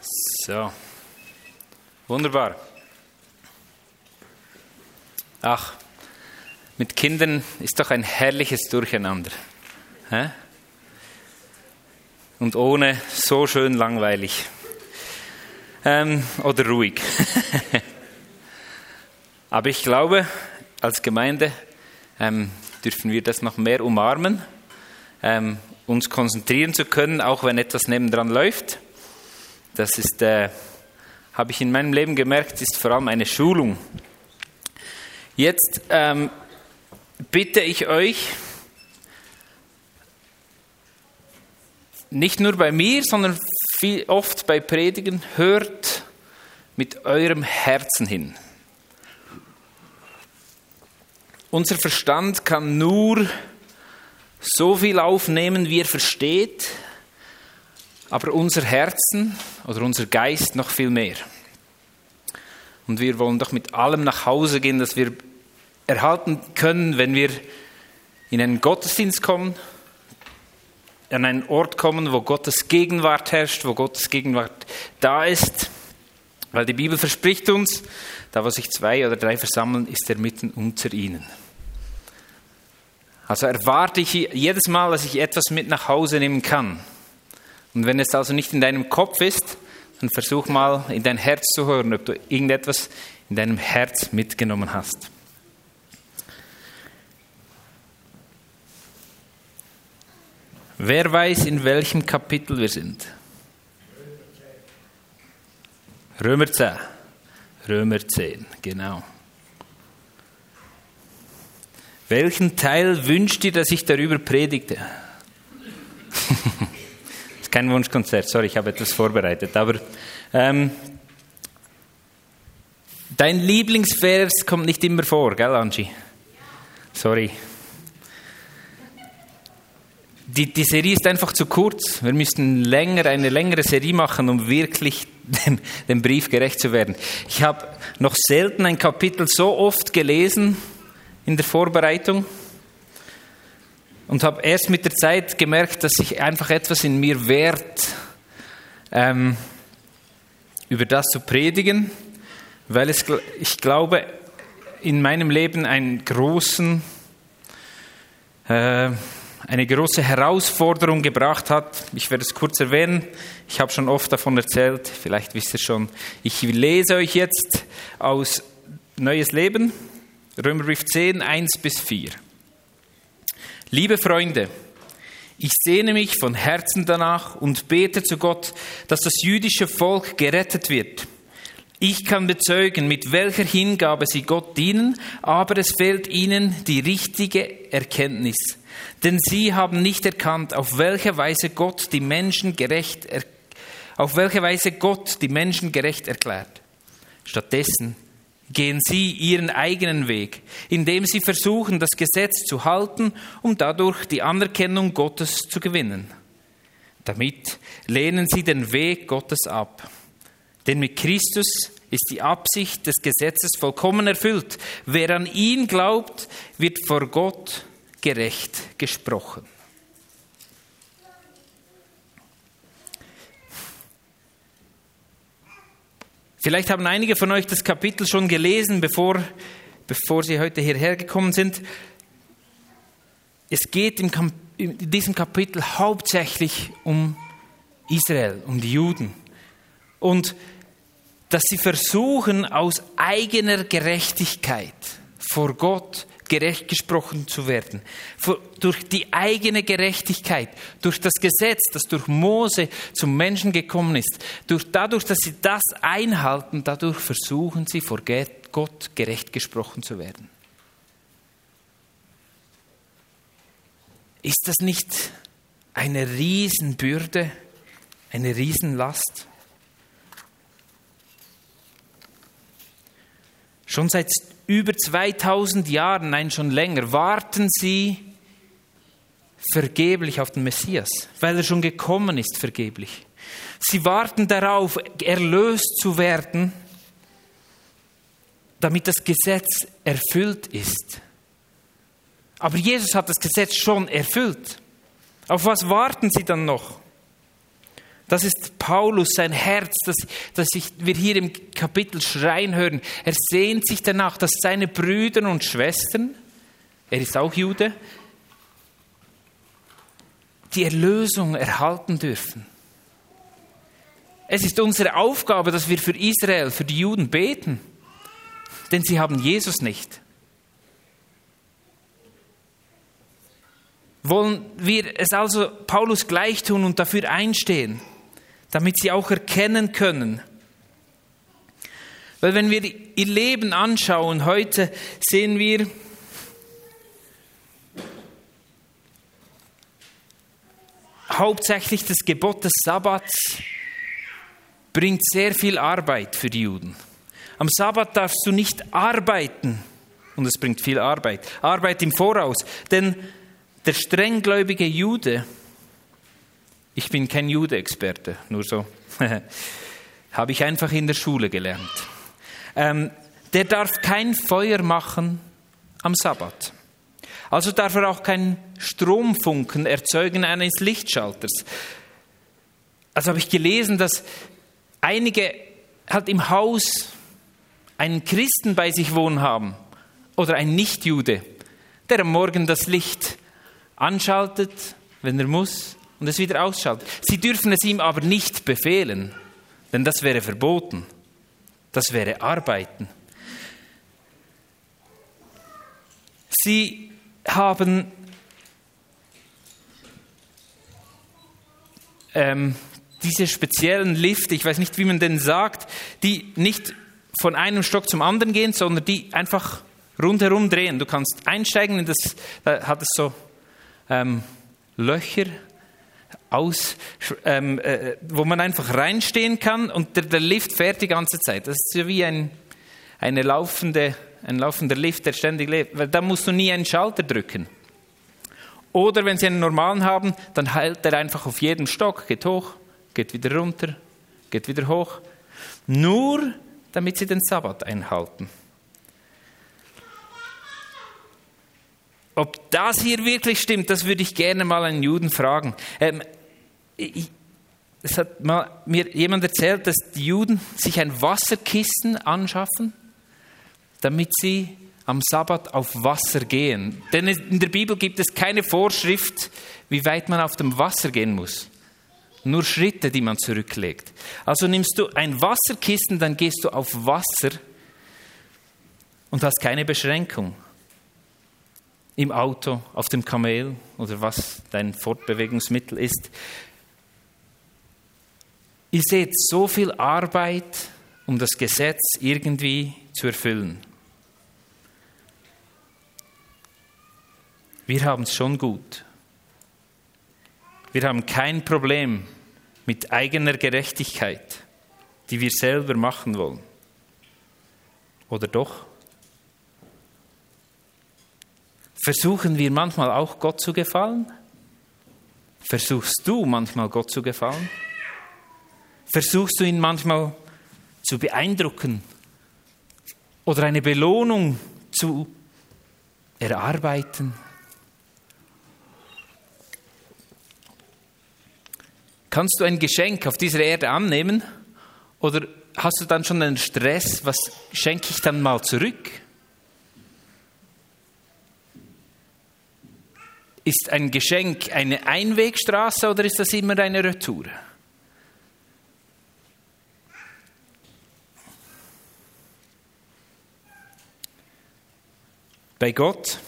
So. Wunderbar. Ach, mit Kindern ist doch ein herrliches Durcheinander. Hä? Und ohne so schön langweilig. Ähm, oder ruhig. Aber ich glaube, als Gemeinde ähm, dürfen wir das noch mehr umarmen, ähm, uns konzentrieren zu können, auch wenn etwas nebendran läuft. Das ist, äh, habe ich in meinem Leben gemerkt, ist vor allem eine Schulung. Jetzt ähm, bitte ich euch, nicht nur bei mir, sondern viel, oft bei Predigen, hört mit eurem Herzen hin. Unser Verstand kann nur so viel aufnehmen, wie er versteht, aber unser Herzen oder unser Geist noch viel mehr. Und wir wollen doch mit allem nach Hause gehen, das wir erhalten können, wenn wir in einen Gottesdienst kommen, an einen Ort kommen, wo Gottes Gegenwart herrscht, wo Gottes Gegenwart da ist. Weil die Bibel verspricht uns, da wo sich zwei oder drei versammeln, ist er mitten unter ihnen. Also erwarte ich jedes Mal, dass ich etwas mit nach Hause nehmen kann. Und wenn es also nicht in deinem Kopf ist, dann versuch mal in dein Herz zu hören, ob du irgendetwas in deinem Herz mitgenommen hast. Wer weiß, in welchem Kapitel wir sind? Römer 10. Römer 10, genau. Welchen Teil wünscht ihr, dass ich darüber predigte? kein Wunschkonzert, sorry, ich habe etwas vorbereitet. Aber ähm, dein Lieblingsvers kommt nicht immer vor, gell, Angie? Sorry. Die, die Serie ist einfach zu kurz. Wir müssten länger, eine längere Serie machen, um wirklich dem, dem Brief gerecht zu werden. Ich habe noch selten ein Kapitel so oft gelesen in der Vorbereitung und habe erst mit der Zeit gemerkt, dass sich einfach etwas in mir wehrt, ähm, über das zu predigen, weil es, ich glaube, in meinem Leben einen großen äh, eine große Herausforderung gebracht hat. Ich werde es kurz erwähnen. Ich habe schon oft davon erzählt. Vielleicht wisst ihr schon. Ich lese euch jetzt aus Neues Leben, Römerbrief 10, 1 bis 4. Liebe Freunde, ich sehne mich von Herzen danach und bete zu Gott, dass das jüdische Volk gerettet wird. Ich kann bezeugen, mit welcher Hingabe sie Gott dienen, aber es fehlt ihnen die richtige Erkenntnis. Denn sie haben nicht erkannt, auf welche Weise Gott die Menschen gerecht, auf welche Weise Gott die Menschen gerecht erklärt. Stattdessen gehen sie ihren eigenen Weg, indem sie versuchen, das Gesetz zu halten, um dadurch die Anerkennung Gottes zu gewinnen. Damit lehnen sie den Weg Gottes ab. Denn mit Christus ist die Absicht des Gesetzes vollkommen erfüllt. Wer an ihn glaubt, wird vor Gott gerecht gesprochen. Vielleicht haben einige von euch das Kapitel schon gelesen, bevor, bevor sie heute hierher gekommen sind. Es geht in diesem Kapitel hauptsächlich um Israel, um die Juden. Und dass sie versuchen, aus eigener Gerechtigkeit vor Gott gerecht gesprochen zu werden. Durch die eigene Gerechtigkeit, durch das Gesetz, das durch Mose zum Menschen gekommen ist. Durch, dadurch, dass sie das einhalten, dadurch versuchen sie vor Gott gerecht gesprochen zu werden. Ist das nicht eine Riesenbürde, eine Riesenlast? Schon seit über 2000 Jahren, nein schon länger, warten sie vergeblich auf den Messias, weil er schon gekommen ist vergeblich. Sie warten darauf, erlöst zu werden, damit das Gesetz erfüllt ist. Aber Jesus hat das Gesetz schon erfüllt. Auf was warten sie dann noch? Das ist Paulus, sein Herz, das, das ich, wir hier im Kapitel schreien hören. Er sehnt sich danach, dass seine Brüder und Schwestern, er ist auch Jude, die Erlösung erhalten dürfen. Es ist unsere Aufgabe, dass wir für Israel, für die Juden beten, denn sie haben Jesus nicht. Wollen wir es also Paulus gleich tun und dafür einstehen? Damit sie auch erkennen können. Weil wenn wir ihr Leben anschauen, heute sehen wir, hauptsächlich das Gebot des Sabbats bringt sehr viel Arbeit für die Juden. Am Sabbat darfst du nicht arbeiten und es bringt viel Arbeit. Arbeit im Voraus, denn der strenggläubige Jude ich bin kein Jude-Experte, nur so. Habe ich einfach in der Schule gelernt. Ähm, der darf kein Feuer machen am Sabbat. Also darf er auch keinen Stromfunken erzeugen eines Lichtschalters. Also habe ich gelesen, dass einige halt im Haus einen Christen bei sich wohnen haben oder einen Nichtjude, der am Morgen das Licht anschaltet, wenn er muss, und es wieder ausschaltet. Sie dürfen es ihm aber nicht befehlen, denn das wäre verboten. Das wäre Arbeiten. Sie haben ähm, diese speziellen Lifte, ich weiß nicht, wie man den sagt, die nicht von einem Stock zum anderen gehen, sondern die einfach rundherum drehen. Du kannst einsteigen in das, da hat es so ähm, Löcher aus, ähm, äh, wo man einfach reinstehen kann und der, der, Lift fährt die ganze Zeit. Das ist ja wie ein, eine laufende, ein laufender Lift, der ständig lebt. Weil da musst du nie einen Schalter drücken. Oder wenn sie einen normalen haben, dann hält er einfach auf jedem Stock, geht hoch, geht wieder runter, geht wieder hoch. Nur damit sie den Sabbat einhalten. Ob das hier wirklich stimmt, das würde ich gerne mal einen Juden fragen. Ähm, ich, es hat mal mir jemand erzählt, dass die Juden sich ein Wasserkissen anschaffen, damit sie am Sabbat auf Wasser gehen. Denn in der Bibel gibt es keine Vorschrift, wie weit man auf dem Wasser gehen muss. Nur Schritte, die man zurücklegt. Also nimmst du ein Wasserkissen, dann gehst du auf Wasser und hast keine Beschränkung. Im Auto, auf dem Kamel oder was dein Fortbewegungsmittel ist. Ihr seht so viel Arbeit, um das Gesetz irgendwie zu erfüllen. Wir haben es schon gut. Wir haben kein Problem mit eigener Gerechtigkeit, die wir selber machen wollen. Oder doch? Versuchen wir manchmal auch Gott zu gefallen? Versuchst du manchmal Gott zu gefallen? Versuchst du ihn manchmal zu beeindrucken oder eine Belohnung zu erarbeiten? Kannst du ein Geschenk auf dieser Erde annehmen oder hast du dann schon einen Stress, was schenke ich dann mal zurück? Ist ein Geschenk eine Einwegstraße oder ist das immer eine Retour? Bei Gott,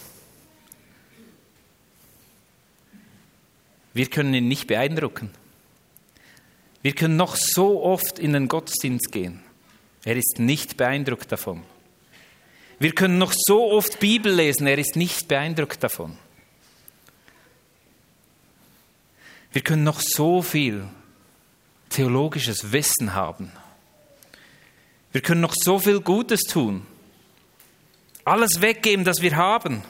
wir können ihn nicht beeindrucken. Wir können noch so oft in den Gottesdienst gehen. Er ist nicht beeindruckt davon. Wir können noch so oft Bibel lesen. Er ist nicht beeindruckt davon. Wir können noch so viel theologisches Wissen haben. Wir können noch so viel Gutes tun alles weggeben, das wir haben.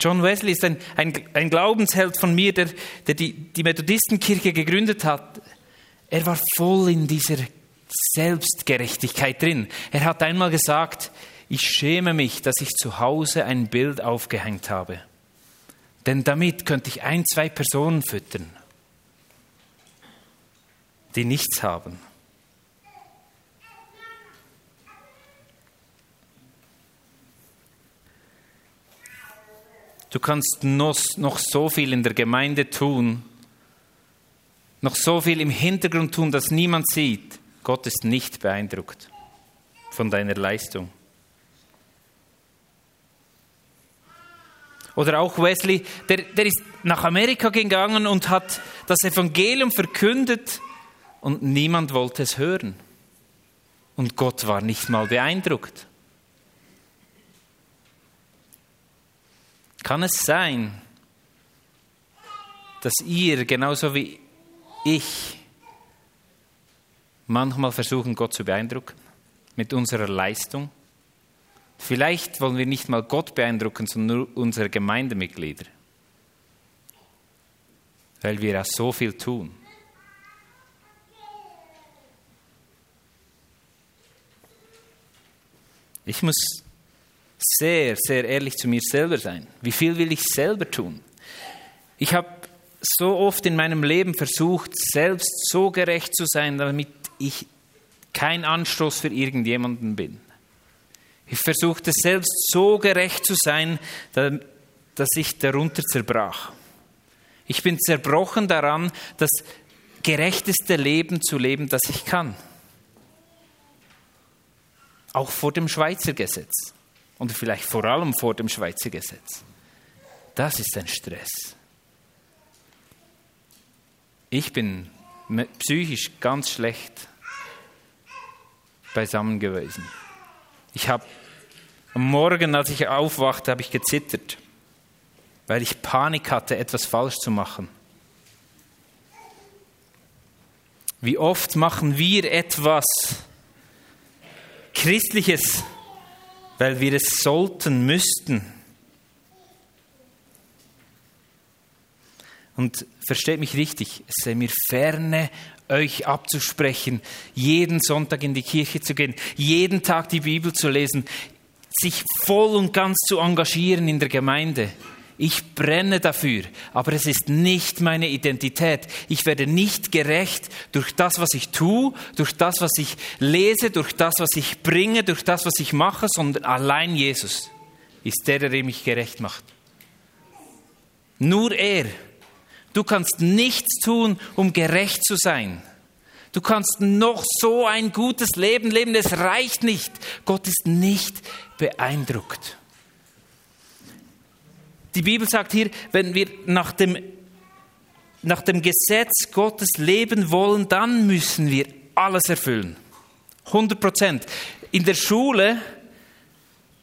John Wesley ist ein, ein, ein Glaubensheld von mir, der, der die, die Methodistenkirche gegründet hat. Er war voll in dieser Selbstgerechtigkeit drin. Er hat einmal gesagt, ich schäme mich, dass ich zu Hause ein Bild aufgehängt habe. Denn damit könnte ich ein, zwei Personen füttern. die nichts haben. Du kannst noch, so viel in der Gemeinde tun, noch so viel im Hintergrund tun, dass niemand sieht. Gott ist nicht beeindruckt von deiner Leistung. Oder auch Wesley, der, der ist nach Amerika gegangen und hat das Evangelium verkündet und niemand wollte es hören. Und Gott war nicht mal beeindruckt. Kann es sein, dass ihr genauso wie ich manchmal versuchen, Gott zu beeindrucken mit unserer Leistung? Vielleicht wollen wir nicht mal Gott beeindrucken, sondern nur unsere Gemeindemitglieder, weil wir ja so viel tun. Ich muss sehr, sehr ehrlich zu mir selber sein. Wie viel will ich selber tun? Ich habe so oft in meinem Leben versucht, selbst so gerecht zu sein, damit ich kein Anstoß für irgendjemanden bin. Ich versuchte selbst so gerecht zu sein, dass ich darunter zerbrach. Ich bin zerbrochen daran, das gerechteste Leben zu leben, das ich kann. Auch vor dem Schweizer Gesetz. Und vielleicht vor allem vor dem Schweizer Gesetz. Das ist ein Stress. Ich bin psychisch ganz schlecht beisammen gewesen. Ich habe am Morgen, als ich aufwachte, habe ich gezittert, weil ich Panik hatte, etwas falsch zu machen. Wie oft machen wir etwas Christliches, weil wir es sollten, müssten. Und versteht mich richtig, es sei mir ferne, euch abzusprechen, jeden Sonntag in die Kirche zu gehen, jeden Tag die Bibel zu lesen, sich voll und ganz zu engagieren in der Gemeinde. Ich brenne dafür, aber es ist nicht meine Identität. Ich werde nicht gerecht durch das, was ich tue, durch das, was ich lese, durch das, was ich bringe, durch das, was ich mache, sondern allein Jesus ist der, der mich gerecht macht. Nur er. Du kannst nichts tun, um gerecht zu sein. Du kannst noch so ein gutes Leben leben, es reicht nicht. Gott ist nicht beeindruckt. Die Bibel sagt hier, wenn wir nach dem, nach dem Gesetz Gottes leben wollen, dann müssen wir alles erfüllen. 100 Prozent. In der Schule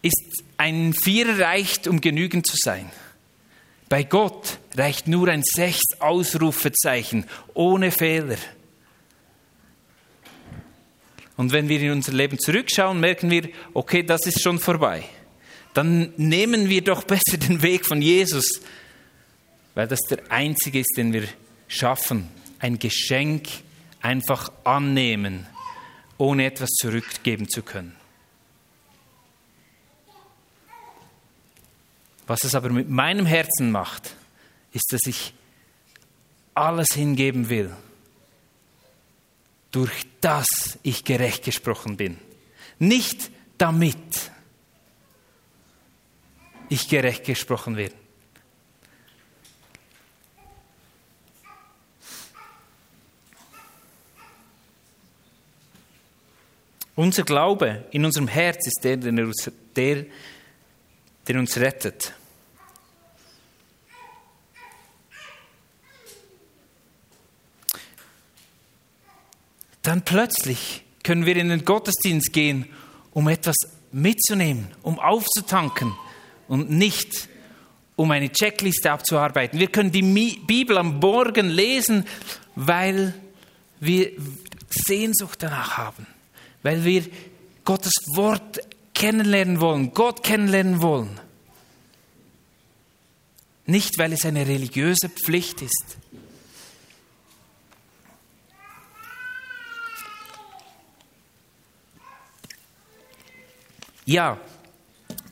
ist ein Vierer reicht, um genügend zu sein. Bei Gott reicht nur ein sechs Ausrufezeichen ohne Fehler. Und wenn wir in unser Leben zurückschauen, merken wir, okay, das ist schon vorbei. Dann nehmen wir doch besser den Weg von Jesus, weil das der einzige ist, den wir schaffen. Ein Geschenk einfach annehmen, ohne etwas zurückgeben zu können. Was es aber mit meinem Herzen macht, ist, dass ich alles hingeben will durch das ich gerecht gesprochen bin. Nicht damit ich gerecht gesprochen werde. Unser Glaube in unserem Herz ist der, der uns, der, der uns rettet. dann plötzlich können wir in den Gottesdienst gehen, um etwas mitzunehmen, um aufzutanken und nicht um eine Checkliste abzuarbeiten. Wir können die Bibel am Morgen lesen, weil wir Sehnsucht danach haben, weil wir Gottes Wort kennenlernen wollen, Gott kennenlernen wollen. Nicht, weil es eine religiöse Pflicht ist. Ja,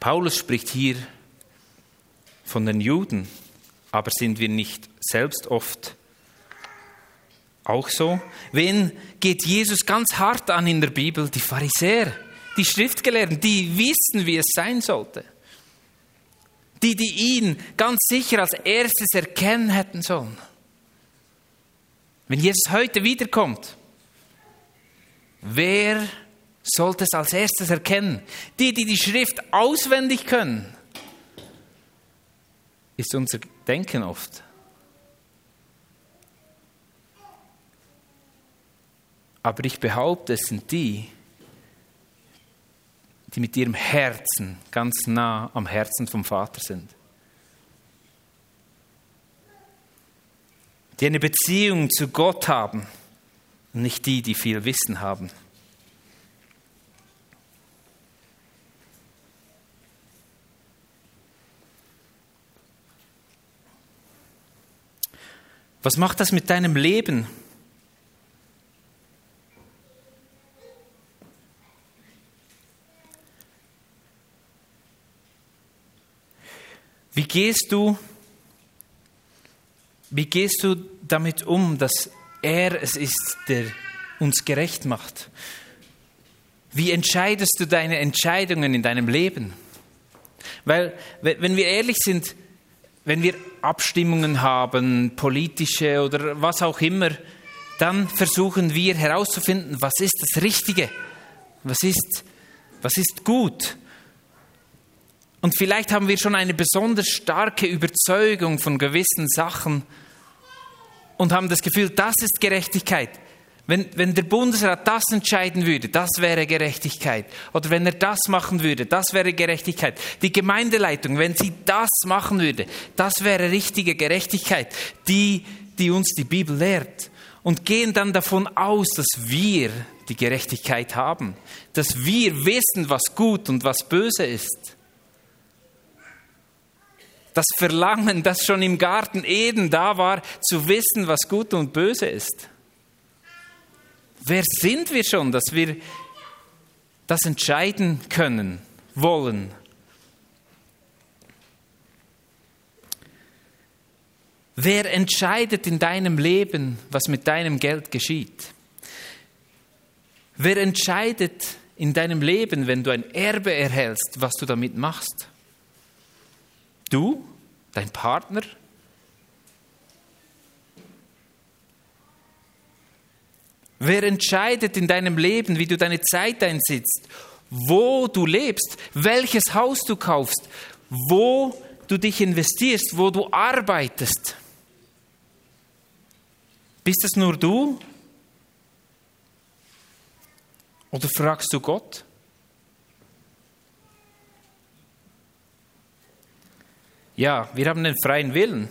Paulus spricht hier von den Juden, aber sind wir nicht selbst oft Auch so. Wen geht Jesus ganz hart an in der Bibel? Die Pharisäer, die Schriftgelehrten, die wissen, wie es sein sollte. Die, die ihn ganz sicher als erstes erkennen hätten sollen. Wenn Jesus heute wiederkommt, wer sollte es als erstes erkennen? Die, die die Schrift auswendig können, ist unser Denken oft. Aber ich behaupte, es sind die, die mit ihrem Herzen ganz nah am Herzen vom Vater sind. Die eine Beziehung zu Gott haben und nicht die, die viel Wissen haben. Was macht das mit deinem Leben? Wie gehst du, wie gehst du damit um, dass er es ist, der uns gerecht macht? Wie entscheidest du deine Entscheidungen in deinem Leben? Weil, wenn wir ehrlich sind, wenn wir Abstimmungen haben, politische oder was auch immer, dann versuchen wir herauszufinden, was ist das Richtige, was ist, was ist gut. Und vielleicht haben wir schon eine besonders starke Überzeugung von gewissen Sachen und haben das Gefühl, das ist Gerechtigkeit. Wenn, wenn der Bundesrat das entscheiden würde, das wäre Gerechtigkeit. Oder wenn er das machen würde, das wäre Gerechtigkeit. Die Gemeindeleitung, wenn sie das machen würde, das wäre richtige Gerechtigkeit, die, die uns die Bibel lehrt. Und gehen dann davon aus, dass wir die Gerechtigkeit haben, dass wir wissen, was gut und was böse ist. Das Verlangen, das schon im Garten Eden da war, zu wissen, was gut und böse ist. Wer sind wir schon, dass wir das entscheiden können, wollen? Wer entscheidet in deinem Leben, was mit deinem Geld geschieht? Wer entscheidet in deinem Leben, wenn du ein Erbe erhältst, was du damit machst? Du, dein Partner? Wer entscheidet in deinem Leben, wie du deine Zeit einsetzt, wo du lebst, welches Haus du kaufst, wo du dich investierst, wo du arbeitest? Bist es nur du? Oder fragst du Gott? Ja, wir haben den freien Willen.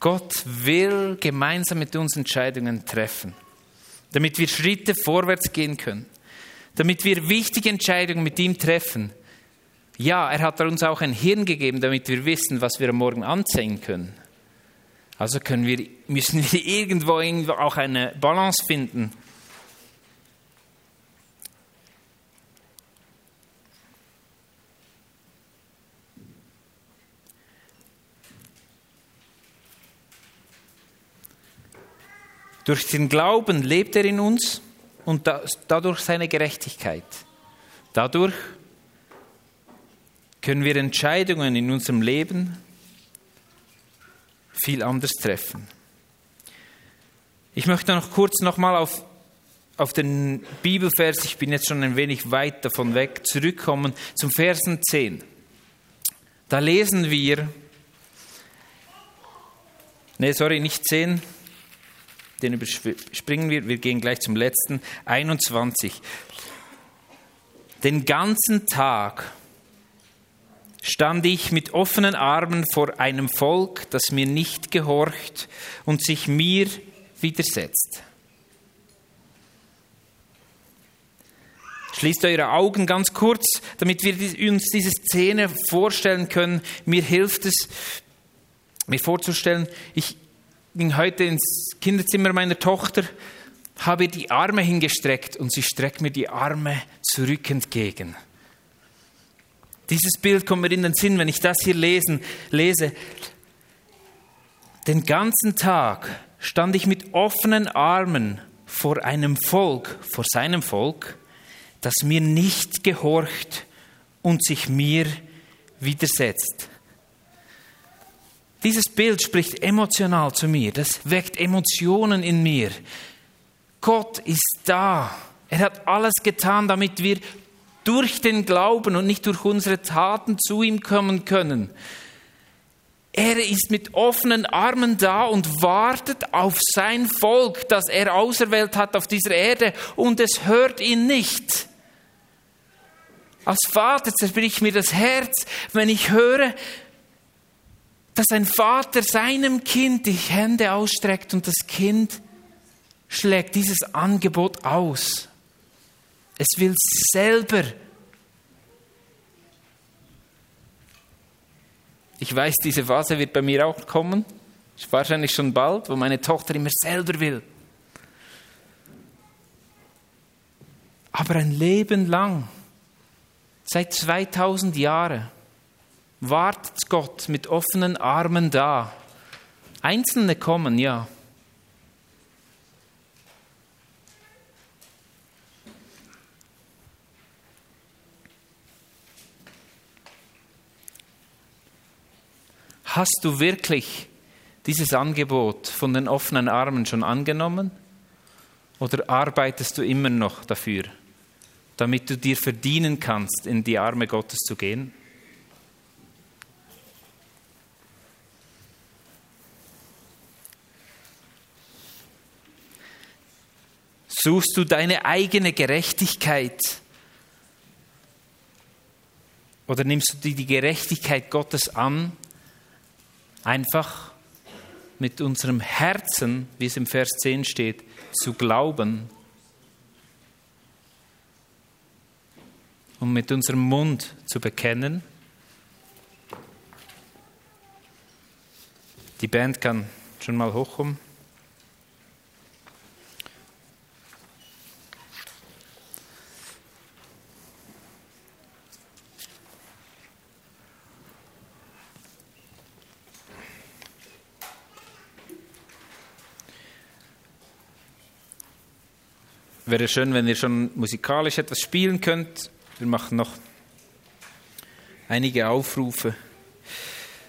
Gott will gemeinsam mit uns Entscheidungen treffen, damit wir Schritte vorwärts gehen können, damit wir wichtige Entscheidungen mit ihm treffen. Ja, er hat uns auch ein Hirn gegeben, damit wir wissen, was wir Morgen anziehen können. Also können wir, müssen wir irgendwo auch eine Balance finden Durch den Glauben lebt er in uns und dadurch seine Gerechtigkeit. Dadurch können wir Entscheidungen in unserem Leben viel anders treffen. Ich möchte noch kurz nochmal auf, auf den Bibelvers, ich bin jetzt schon ein wenig weit davon weg, zurückkommen zum Versen 10. Da lesen wir, nee, sorry, nicht 10, den überspringen wir, wir gehen gleich zum letzten, 21. Den ganzen Tag stand ich mit offenen Armen vor einem Volk, das mir nicht gehorcht und sich mir widersetzt. Schließt eure Augen ganz kurz, damit wir uns diese Szene vorstellen können. Mir hilft es, mir vorzustellen, ich, ging heute ins Kinderzimmer meiner Tochter, habe die Arme hingestreckt und sie streckt mir die Arme zurück entgegen. Dieses Bild kommt mir in den Sinn, wenn ich das hier lesen, lese. Den ganzen Tag stand ich mit offenen Armen vor einem Volk, vor seinem Volk, das mir nicht gehorcht und sich mir widersetzt. Dieses Bild spricht emotional zu mir, das weckt Emotionen in mir. Gott ist da. Er hat alles getan, damit wir durch den Glauben und nicht durch unsere Taten zu ihm kommen können. Er ist mit offenen Armen da und wartet auf sein Volk, das er auserwählt hat auf dieser Erde, und es hört ihn nicht. Als Vater zerbricht mir das Herz, wenn ich höre, dass ein Vater seinem Kind die Hände ausstreckt und das Kind schlägt dieses Angebot aus. Es will selber Ich weiß, diese Phase wird bei mir auch kommen. Wahrscheinlich schon bald, wo meine Tochter immer selber will. Aber ein Leben lang, seit 2000 Jahren, wartet Gott mit offenen Armen da. Einzelne kommen, ja. Hast du wirklich dieses Angebot von den offenen Armen schon angenommen? Oder arbeitest du immer noch dafür, damit du dir verdienen kannst, in die Arme Gottes zu gehen? Suchst du deine eigene Gerechtigkeit? Oder nimmst du die Gerechtigkeit Gottes an einfach mit unserem Herzen, wie es im Vers 10 steht, zu glauben und mit unserem Mund zu bekennen. Die Band kann schon mal hochkommen. Wäre schön, wenn ihr schon musikalisch etwas spielen könnt. Wir machen noch einige Aufrufe.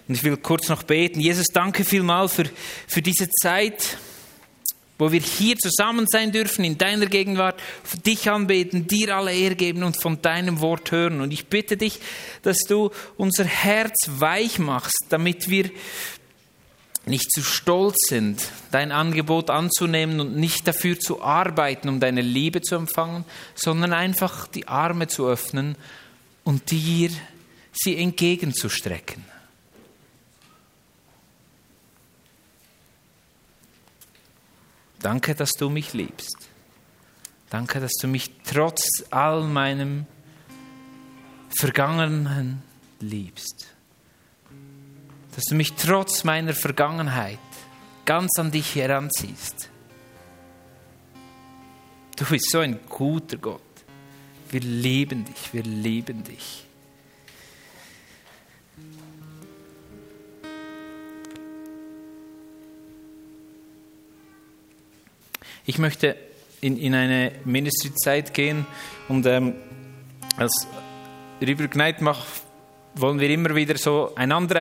Und ich will kurz noch beten. Jesus, danke vielmal für, für diese Zeit, wo wir hier zusammen sein dürfen, in deiner Gegenwart, dich anbeten, dir alle Ehre geben und von deinem Wort hören. Und ich bitte dich, dass du unser Herz weich machst, damit wir nicht zu stolz sind, dein Angebot anzunehmen und nicht dafür zu arbeiten, um deine Liebe zu empfangen, sondern einfach die Arme zu öffnen und dir sie entgegenzustrecken. Danke, dass du mich liebst. Danke, dass du mich trotz all meinem Vergangenen liebst dass du mich trotz meiner Vergangenheit ganz an dich heranziehst. Du bist so ein guter Gott. Wir lieben dich, wir lieben dich. Ich möchte in, in eine Ministry-Zeit gehen und ähm, als Rübergneit mache, wollen wir immer wieder so einander